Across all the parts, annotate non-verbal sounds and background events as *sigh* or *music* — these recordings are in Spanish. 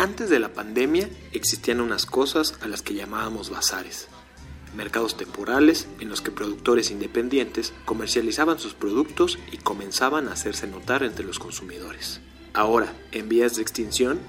Antes de la pandemia existían unas cosas a las que llamábamos bazares. Mercados temporales en los que productores independientes comercializaban sus productos y comenzaban a hacerse notar entre los consumidores. Ahora, en vías de extinción,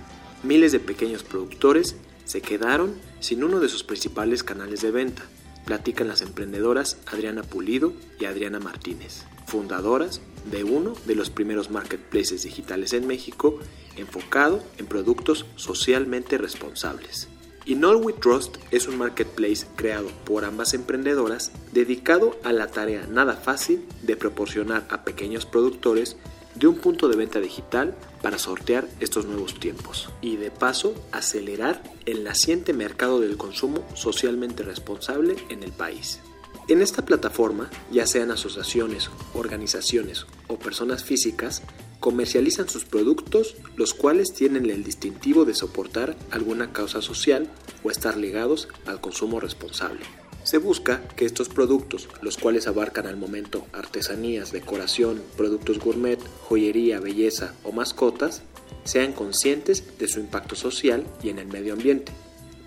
miles de pequeños productores se quedaron sin uno de sus principales canales de venta, platican las emprendedoras Adriana Pulido y Adriana Martínez, fundadoras de uno de los primeros marketplaces digitales en México enfocado en productos socialmente responsables. Inol We Trust es un marketplace creado por ambas emprendedoras dedicado a la tarea nada fácil de proporcionar a pequeños productores de un punto de venta digital para sortear estos nuevos tiempos y de paso acelerar el naciente mercado del consumo socialmente responsable en el país. En esta plataforma, ya sean asociaciones, organizaciones o personas físicas, comercializan sus productos, los cuales tienen el distintivo de soportar alguna causa social o estar ligados al consumo responsable. Se busca que estos productos, los cuales abarcan al momento artesanías, decoración, productos gourmet, joyería, belleza o mascotas, sean conscientes de su impacto social y en el medio ambiente,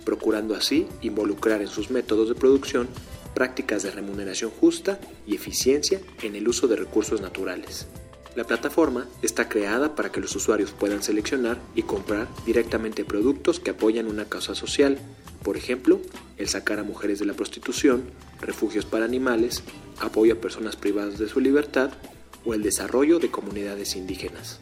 procurando así involucrar en sus métodos de producción prácticas de remuneración justa y eficiencia en el uso de recursos naturales. La plataforma está creada para que los usuarios puedan seleccionar y comprar directamente productos que apoyan una causa social, por ejemplo, el sacar a mujeres de la prostitución, refugios para animales, apoyo a personas privadas de su libertad o el desarrollo de comunidades indígenas.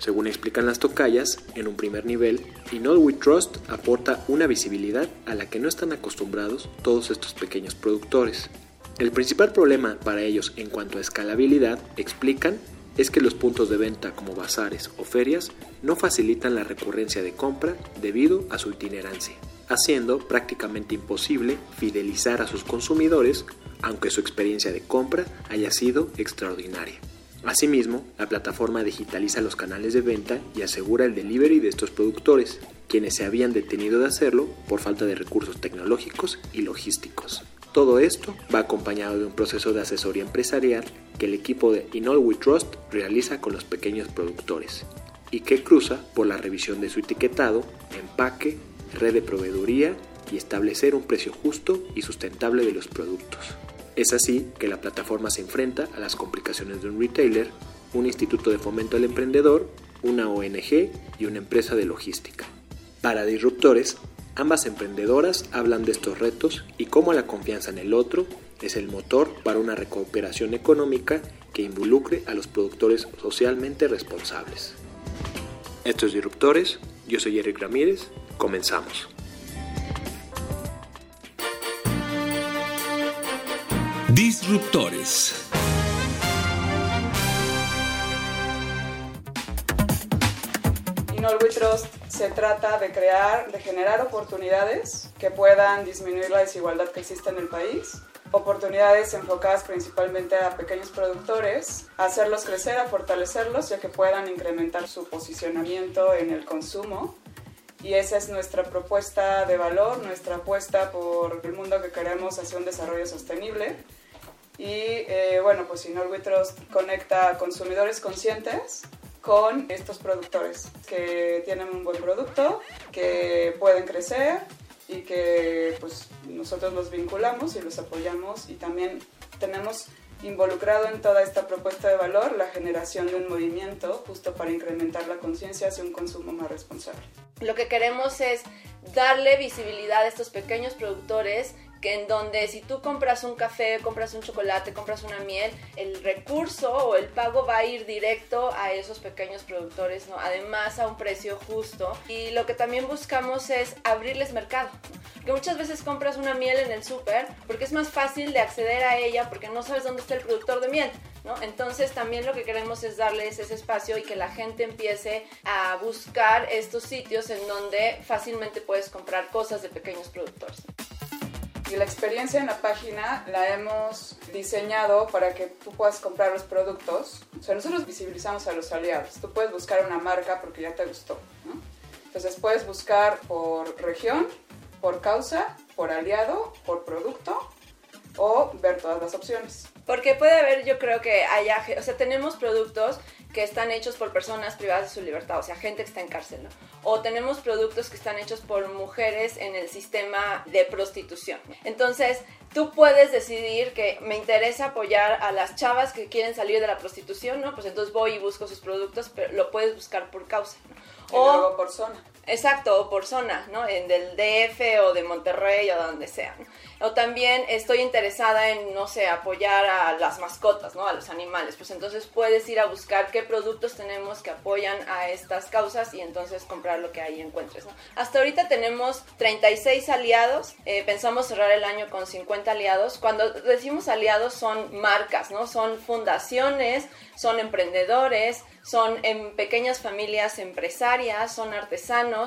Según explican las tocayas, en un primer nivel, Inol We Trust aporta una visibilidad a la que no están acostumbrados todos estos pequeños productores. El principal problema para ellos en cuanto a escalabilidad, explican, es que los puntos de venta como bazares o ferias no facilitan la recurrencia de compra debido a su itinerancia haciendo prácticamente imposible fidelizar a sus consumidores aunque su experiencia de compra haya sido extraordinaria. Asimismo, la plataforma digitaliza los canales de venta y asegura el delivery de estos productores, quienes se habían detenido de hacerlo por falta de recursos tecnológicos y logísticos. Todo esto va acompañado de un proceso de asesoría empresarial que el equipo de In All We Trust realiza con los pequeños productores y que cruza por la revisión de su etiquetado, empaque, red de proveeduría y establecer un precio justo y sustentable de los productos. Es así que la plataforma se enfrenta a las complicaciones de un retailer, un instituto de fomento al emprendedor, una ONG y una empresa de logística. Para disruptores, ambas emprendedoras hablan de estos retos y cómo la confianza en el otro es el motor para una recuperación económica que involucre a los productores socialmente responsables. Estos disruptores, yo soy Eric Ramírez Comenzamos. Disruptores. In Trust se trata de crear, de generar oportunidades que puedan disminuir la desigualdad que existe en el país oportunidades enfocadas principalmente a pequeños productores, hacerlos crecer, a fortalecerlos, ya que puedan incrementar su posicionamiento en el consumo y esa es nuestra propuesta de valor, nuestra apuesta por el mundo que queremos hacia un desarrollo sostenible. Y eh, bueno, pues We Trust conecta consumidores conscientes con estos productores que tienen un buen producto, que pueden crecer y que pues nosotros los vinculamos y los apoyamos y también tenemos involucrado en toda esta propuesta de valor la generación de un movimiento justo para incrementar la conciencia hacia un consumo más responsable. Lo que queremos es darle visibilidad a estos pequeños productores que en donde si tú compras un café, compras un chocolate, compras una miel, el recurso o el pago va a ir directo a esos pequeños productores, ¿no? Además a un precio justo. Y lo que también buscamos es abrirles mercado. Que muchas veces compras una miel en el súper porque es más fácil de acceder a ella porque no sabes dónde está el productor de miel. ¿No? Entonces también lo que queremos es darles ese espacio y que la gente empiece a buscar estos sitios en donde fácilmente puedes comprar cosas de pequeños productores. Y la experiencia en la página la hemos diseñado para que tú puedas comprar los productos. O sea, nosotros visibilizamos a los aliados. Tú puedes buscar una marca porque ya te gustó. ¿no? Entonces puedes buscar por región, por causa, por aliado, por producto o ver todas las opciones. Porque puede haber, yo creo que haya, o sea, tenemos productos que están hechos por personas privadas de su libertad, o sea, gente que está en cárcel, ¿no? O tenemos productos que están hechos por mujeres en el sistema de prostitución. Entonces, tú puedes decidir que me interesa apoyar a las chavas que quieren salir de la prostitución, ¿no? Pues entonces voy y busco sus productos, pero lo puedes buscar por causa, ¿no? o luego por zona. Exacto, o por zona, ¿no? En del DF o de Monterrey o donde sea. O también estoy interesada en, no sé, apoyar a las mascotas, ¿no? A los animales. Pues entonces puedes ir a buscar qué productos tenemos que apoyan a estas causas y entonces comprar lo que ahí encuentres, ¿no? Hasta ahorita tenemos 36 aliados. Eh, pensamos cerrar el año con 50 aliados. Cuando decimos aliados son marcas, ¿no? Son fundaciones, son emprendedores, son en pequeñas familias empresarias, son artesanos.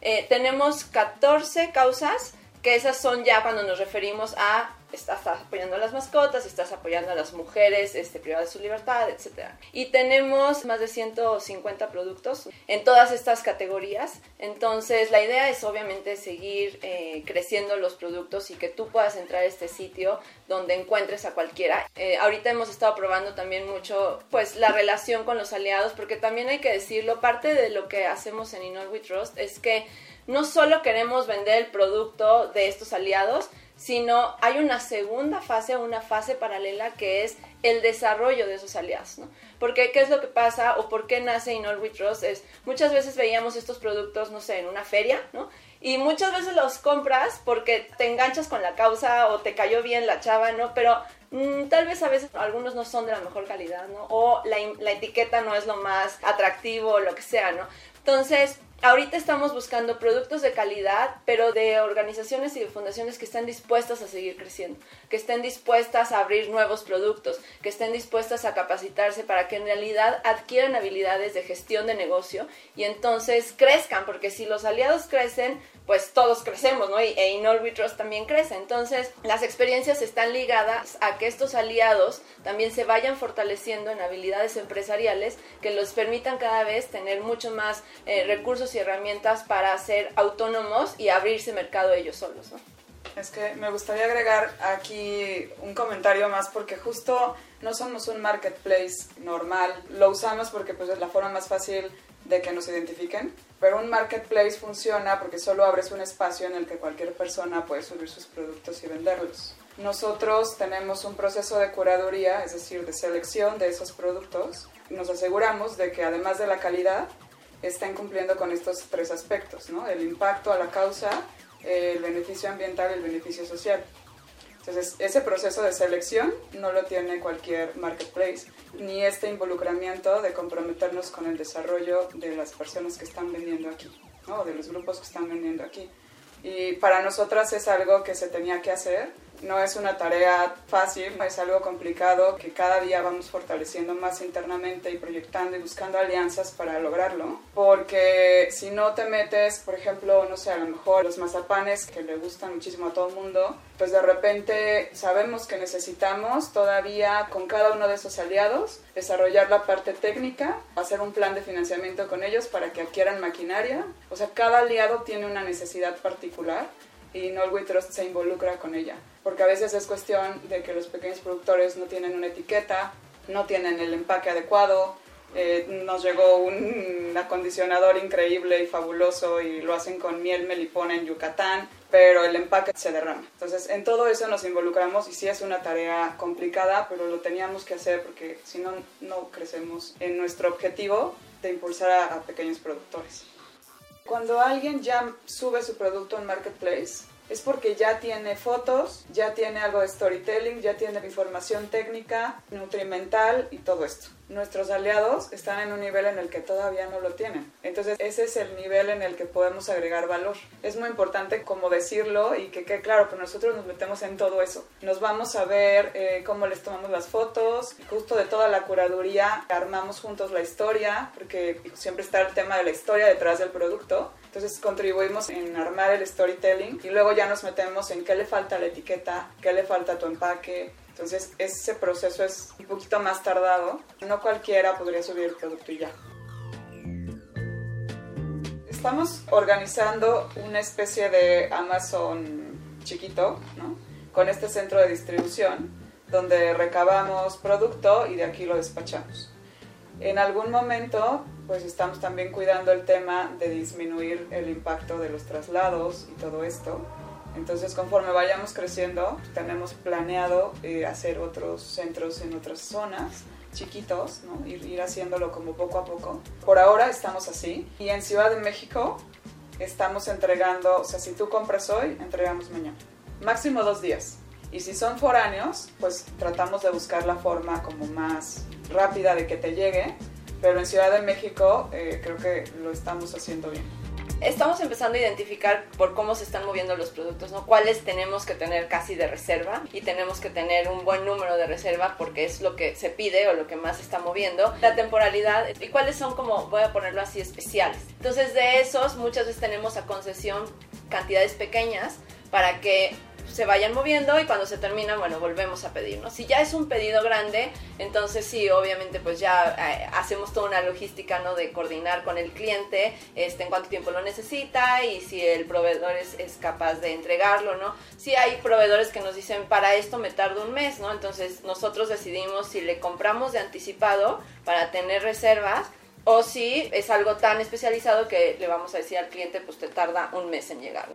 Eh, tenemos 14 causas, que esas son ya cuando nos referimos a estás apoyando a las mascotas, estás apoyando a las mujeres este, privadas de su libertad, etc. Y tenemos más de 150 productos en todas estas categorías. Entonces, la idea es obviamente seguir eh, creciendo los productos y que tú puedas entrar a este sitio donde encuentres a cualquiera. Eh, ahorita hemos estado probando también mucho pues la relación con los aliados, porque también hay que decirlo, parte de lo que hacemos en Inol We Trust es que no solo queremos vender el producto de estos aliados, sino hay una segunda fase, una fase paralela que es el desarrollo de esos aliados, ¿no? Porque qué es lo que pasa o por qué nace In All We Trust es muchas veces veíamos estos productos, no sé, en una feria, ¿no? Y muchas veces los compras porque te enganchas con la causa o te cayó bien la chava, ¿no? Pero mm, tal vez a veces algunos no son de la mejor calidad, ¿no? O la, la etiqueta no es lo más atractivo o lo que sea, ¿no? Entonces, Ahorita estamos buscando productos de calidad, pero de organizaciones y de fundaciones que estén dispuestas a seguir creciendo, que estén dispuestas a abrir nuevos productos, que estén dispuestas a capacitarse para que en realidad adquieran habilidades de gestión de negocio y entonces crezcan, porque si los aliados crecen, pues todos crecemos, ¿no? Y, e también crece. Entonces, las experiencias están ligadas a que estos aliados también se vayan fortaleciendo en habilidades empresariales que los permitan cada vez tener mucho más eh, recursos y herramientas para ser autónomos y abrirse mercado ellos solos, ¿no? Es que me gustaría agregar aquí un comentario más porque justo no somos un marketplace normal. Lo usamos porque pues, es la forma más fácil de que nos identifiquen, pero un marketplace funciona porque solo abres un espacio en el que cualquier persona puede subir sus productos y venderlos. Nosotros tenemos un proceso de curaduría, es decir, de selección de esos productos. Nos aseguramos de que además de la calidad, estén cumpliendo con estos tres aspectos, ¿no? El impacto a la causa, el beneficio ambiental y el beneficio social. Entonces, ese proceso de selección no lo tiene cualquier marketplace, ni este involucramiento de comprometernos con el desarrollo de las personas que están vendiendo aquí, ¿no? de los grupos que están vendiendo aquí. Y para nosotras es algo que se tenía que hacer no es una tarea fácil, es algo complicado que cada día vamos fortaleciendo más internamente y proyectando y buscando alianzas para lograrlo. Porque si no te metes, por ejemplo, no sé, a lo mejor los mazapanes que le gustan muchísimo a todo el mundo, pues de repente sabemos que necesitamos todavía con cada uno de esos aliados desarrollar la parte técnica, hacer un plan de financiamiento con ellos para que adquieran maquinaria. O sea, cada aliado tiene una necesidid particular y Norway Trust se involucra con ella. Porque a veces es cuestión de que los pequeños productores no tienen una etiqueta, no tienen el empaque adecuado. Eh, nos llegó un acondicionador increíble y fabuloso y lo hacen con miel melipona en Yucatán, pero el empaque se derrama. Entonces, en todo eso nos involucramos y sí es una tarea complicada, pero lo teníamos que hacer porque si no, no crecemos en nuestro objetivo de impulsar a pequeños productores. Cuando alguien ya sube su producto en Marketplace, es porque ya tiene fotos, ya tiene algo de storytelling, ya tiene información técnica, nutrimental y todo esto. Nuestros aliados están en un nivel en el que todavía no lo tienen. Entonces ese es el nivel en el que podemos agregar valor. Es muy importante como decirlo y que quede claro, pero nosotros nos metemos en todo eso. Nos vamos a ver eh, cómo les tomamos las fotos, justo de toda la curaduría, armamos juntos la historia, porque siempre está el tema de la historia detrás del producto. Entonces contribuimos en armar el storytelling y luego ya nos metemos en qué le falta a la etiqueta, qué le falta a tu empaque. Entonces ese proceso es un poquito más tardado. No cualquiera podría subir el producto y ya. Estamos organizando una especie de Amazon chiquito, ¿no? Con este centro de distribución donde recabamos producto y de aquí lo despachamos. En algún momento pues estamos también cuidando el tema de disminuir el impacto de los traslados y todo esto. Entonces, conforme vayamos creciendo, tenemos planeado eh, hacer otros centros en otras zonas chiquitos, ¿no? ir, ir haciéndolo como poco a poco. Por ahora estamos así. Y en Ciudad de México estamos entregando, o sea, si tú compras hoy, entregamos mañana. Máximo dos días. Y si son foráneos, pues tratamos de buscar la forma como más rápida de que te llegue pero en Ciudad de México eh, creo que lo estamos haciendo bien. Estamos empezando a identificar por cómo se están moviendo los productos, ¿no? Cuáles tenemos que tener casi de reserva y tenemos que tener un buen número de reserva porque es lo que se pide o lo que más se está moviendo. La temporalidad y cuáles son como, voy a ponerlo así, especiales. Entonces de esos muchas veces tenemos a concesión cantidades pequeñas para que se vayan moviendo y cuando se termina, bueno, volvemos a pedir, ¿no? Si ya es un pedido grande, entonces sí, obviamente pues ya eh, hacemos toda una logística, ¿no? De coordinar con el cliente, este, en cuánto tiempo lo necesita y si el proveedor es, es capaz de entregarlo, ¿no? Sí hay proveedores que nos dicen, para esto me tardo un mes, ¿no? Entonces nosotros decidimos si le compramos de anticipado para tener reservas o si es algo tan especializado que le vamos a decir al cliente, pues te tarda un mes en llegar.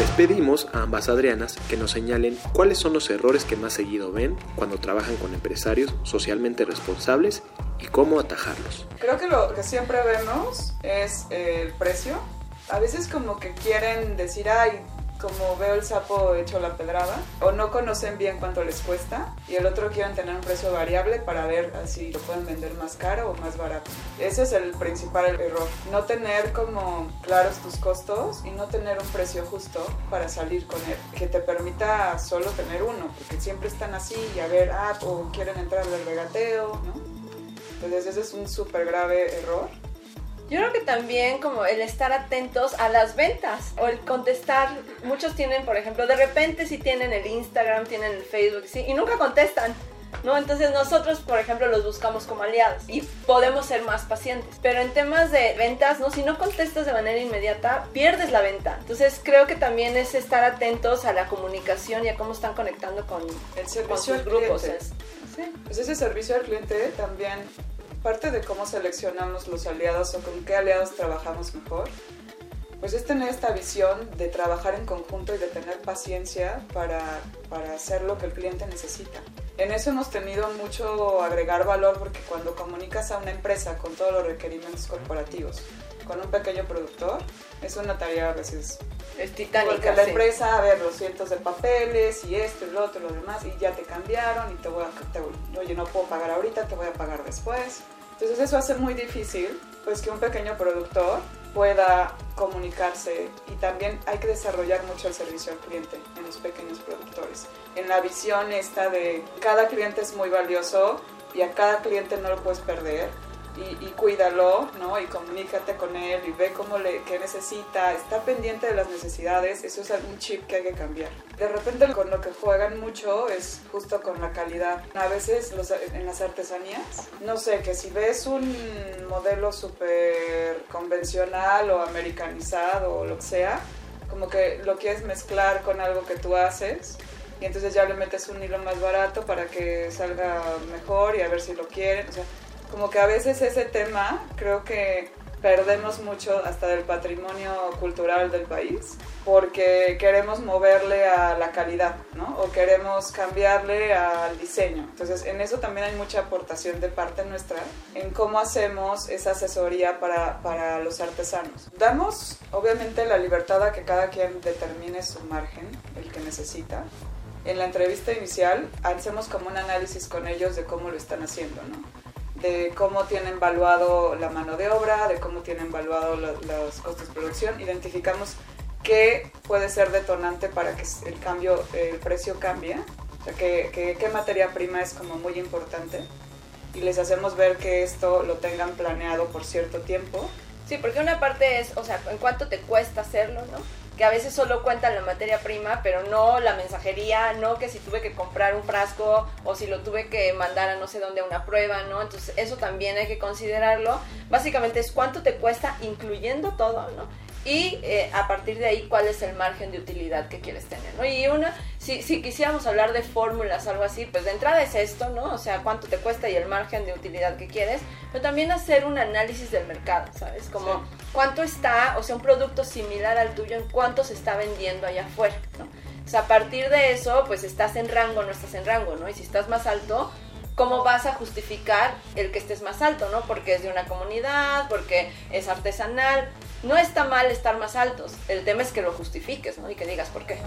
Les pedimos a ambas Adrianas que nos señalen cuáles son los errores que más seguido ven cuando trabajan con empresarios socialmente responsables y cómo atajarlos. Creo que lo que siempre vemos es el precio. A veces como que quieren decir, ay, como veo el sapo hecho la pedrada, o no conocen bien cuánto les cuesta, y el otro quieren tener un precio variable para ver si lo pueden vender más caro o más barato. Ese es el principal error, no tener como claros tus costos y no tener un precio justo para salir con él, que te permita solo tener uno, porque siempre están así y a ver, ah, o quieren entrar al regateo, ¿no? Entonces ese es un súper grave error yo creo que también como el estar atentos a las ventas o el contestar. Muchos tienen, por ejemplo, de repente si tienen el Instagram, tienen el Facebook, sí, y nunca contestan. ¿No? Entonces nosotros, por ejemplo, los buscamos como aliados y podemos ser más pacientes. Pero en temas de ventas, ¿no? Si no contestas de manera inmediata, pierdes la venta. Entonces creo que también es estar atentos a la comunicación y a cómo están conectando con, el servicio sus grupos. ¿sí? Pues ese servicio al cliente también parte de cómo seleccionamos los aliados o con qué aliados trabajamos mejor, pues es tener esta visión de trabajar en conjunto y de tener paciencia para, para hacer lo que el cliente necesita. En eso hemos tenido mucho agregar valor porque cuando comunicas a una empresa con todos los requerimientos corporativos, con un pequeño productor, es una tarea a veces es titánica. Porque la empresa, a ver, los cientos de papeles y esto y lo otro, lo demás, y ya te cambiaron y te voy a, te, oye, no puedo pagar ahorita, te voy a pagar después. Entonces eso hace muy difícil, pues que un pequeño productor pueda comunicarse y también hay que desarrollar mucho el servicio al cliente en los pequeños productores. En la visión esta de cada cliente es muy valioso y a cada cliente no lo puedes perder y, cuídalo, ¿no? Y comunícate con él y ve cómo le, qué necesita, está pendiente de las necesidades, eso es un chip que hay que cambiar. De repente con lo que juegan mucho es justo con la calidad. A veces en las artesanías, no sé, que si ves un modelo súper convencional o americanizado o lo que sea, como que lo quieres mezclar con algo que tú haces y entonces ya le metes un hilo más barato para que salga mejor y a ver si lo quieren. O sea, como que a veces ese tema creo que perdemos mucho hasta del patrimonio cultural del país porque queremos moverle a la calidad, ¿no? O queremos cambiarle al diseño. Entonces, en eso también hay mucha aportación de parte nuestra en cómo hacemos esa asesoría para, para los artesanos. Damos, obviamente, la libertad a que cada quien determine su margen, el que necesita. En la entrevista inicial hacemos como un análisis con ellos de cómo lo están haciendo, ¿no? De cómo tienen evaluado la mano de obra, de cómo tienen evaluado los costos de producción, identificamos qué puede ser detonante para que el cambio, el precio cambie, o sea, qué materia prima es como muy importante y les hacemos ver que esto lo tengan planeado por cierto tiempo. Sí, porque una parte es, o sea, en cuánto te cuesta hacerlo, ¿no? Que a veces solo cuentan la materia prima, pero no la mensajería, no que si tuve que comprar un frasco o si lo tuve que mandar a no sé dónde a una prueba, ¿no? Entonces eso también hay que considerarlo. Básicamente es cuánto te cuesta incluyendo todo, ¿no? Y eh, a partir de ahí cuál es el margen de utilidad que quieres tener, ¿no? Y una, si, si quisiéramos hablar de fórmulas algo así, pues de entrada es esto, ¿no? O sea, cuánto te cuesta y el margen de utilidad que quieres, pero también hacer un análisis del mercado, ¿sabes? Como cuánto está, o sea, un producto similar al tuyo, en cuánto se está vendiendo allá afuera, ¿no? O sea, a partir de eso, pues estás en rango, no estás en rango, ¿no? Y si estás más alto, ¿cómo vas a justificar el que estés más alto, ¿no? Porque es de una comunidad, porque es artesanal. No está mal estar más altos. El tema es que lo justifiques, ¿no? Y que digas por qué.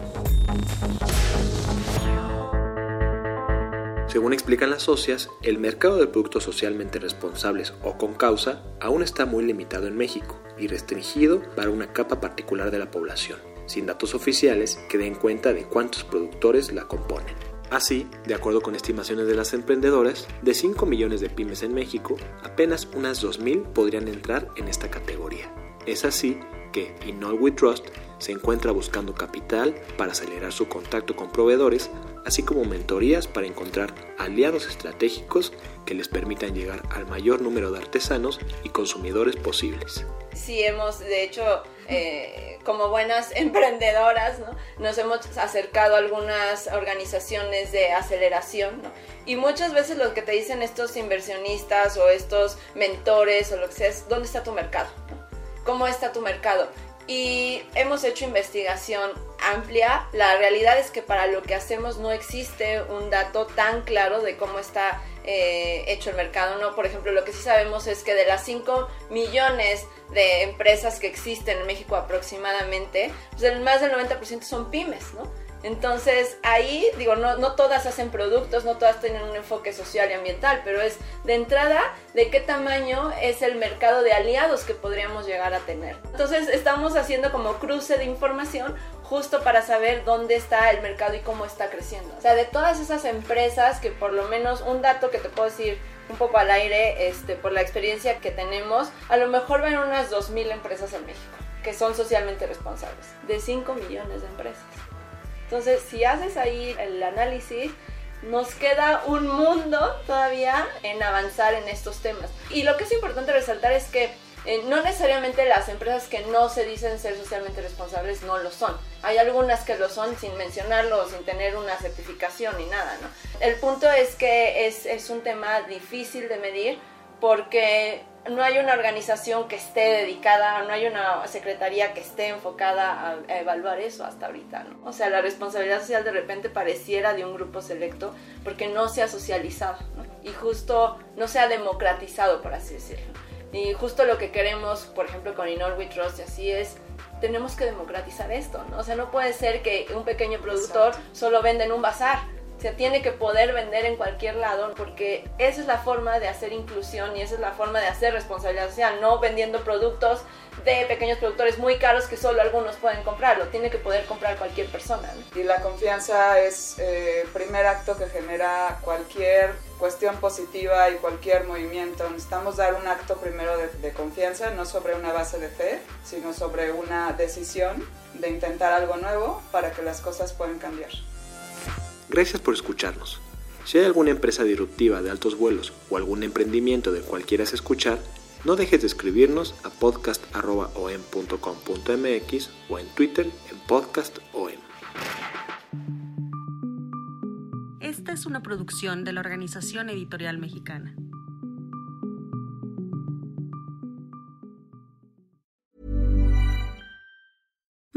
Según explican las socias, el mercado de productos socialmente responsables o con causa aún está muy limitado en México y restringido para una capa particular de la población, sin datos oficiales que den cuenta de cuántos productores la componen. Así, de acuerdo con estimaciones de las emprendedoras, de 5 millones de pymes en México, apenas unas 2.000 podrían entrar en esta categoría. Es así que Inol We Trust se encuentra buscando capital para acelerar su contacto con proveedores, así como mentorías para encontrar aliados estratégicos que les permitan llegar al mayor número de artesanos y consumidores posibles. Sí, hemos de hecho eh, como buenas *laughs* emprendedoras, ¿no? nos hemos acercado a algunas organizaciones de aceleración. Y muchas veces lo que te dicen estos inversionistas o estos mentores o lo que sea es, ¿dónde está tu mercado? ¿Cómo está tu mercado? Y hemos hecho investigación amplia. La realidad es que para lo que hacemos no existe un dato tan claro de cómo está eh, hecho el mercado, ¿no? Por ejemplo, lo que sí sabemos es que de las 5 millones de empresas que existen en México aproximadamente, pues más del 90% son pymes, ¿no? Entonces ahí, digo, no, no todas hacen productos, no todas tienen un enfoque social y ambiental, pero es de entrada de qué tamaño es el mercado de aliados que podríamos llegar a tener. Entonces estamos haciendo como cruce de información justo para saber dónde está el mercado y cómo está creciendo. O sea, de todas esas empresas que por lo menos un dato que te puedo decir un poco al aire, este, por la experiencia que tenemos, a lo mejor ven unas 2.000 empresas en México que son socialmente responsables, de 5 millones de empresas. Entonces, si haces ahí el análisis, nos queda un mundo todavía en avanzar en estos temas. Y lo que es importante resaltar es que eh, no necesariamente las empresas que no se dicen ser socialmente responsables no lo son. Hay algunas que lo son sin mencionarlo, sin tener una certificación ni nada, ¿no? El punto es que es, es un tema difícil de medir porque no hay una organización que esté dedicada, no hay una secretaría que esté enfocada a, evaluar eso hasta ahorita, ¿no? O sea, la responsabilidad social de repente pareciera de un grupo selecto porque no se ha socializado, ¿no? Y justo no se ha democratizado, por así decirlo. Y justo lo que queremos, por ejemplo, con Inol We Trust y así es, tenemos que democratizar esto, ¿no? O sea, no puede ser que un pequeño productor solo venda en un bazar se tiene que poder vender en cualquier lado porque esa es la forma de hacer inclusión y esa es la forma de hacer responsabilidad social, no vendiendo productos de pequeños productores muy caros que solo algunos pueden comprarlo, tiene que poder comprar cualquier persona. Y la confianza es el eh, primer acto que genera cualquier cuestión positiva y cualquier movimiento. Necesitamos dar un acto primero de, de confianza, no sobre una base de fe, sino sobre una decisión de intentar algo nuevo para que las cosas puedan cambiar. Gracias por escucharnos. Si hay alguna empresa disruptiva de altos vuelos o algún emprendimiento del cual quieras escuchar, no dejes de escribirnos a podcast.om.com.mx o en Twitter en podcastom. Esta es una producción de la Organización Editorial Mexicana.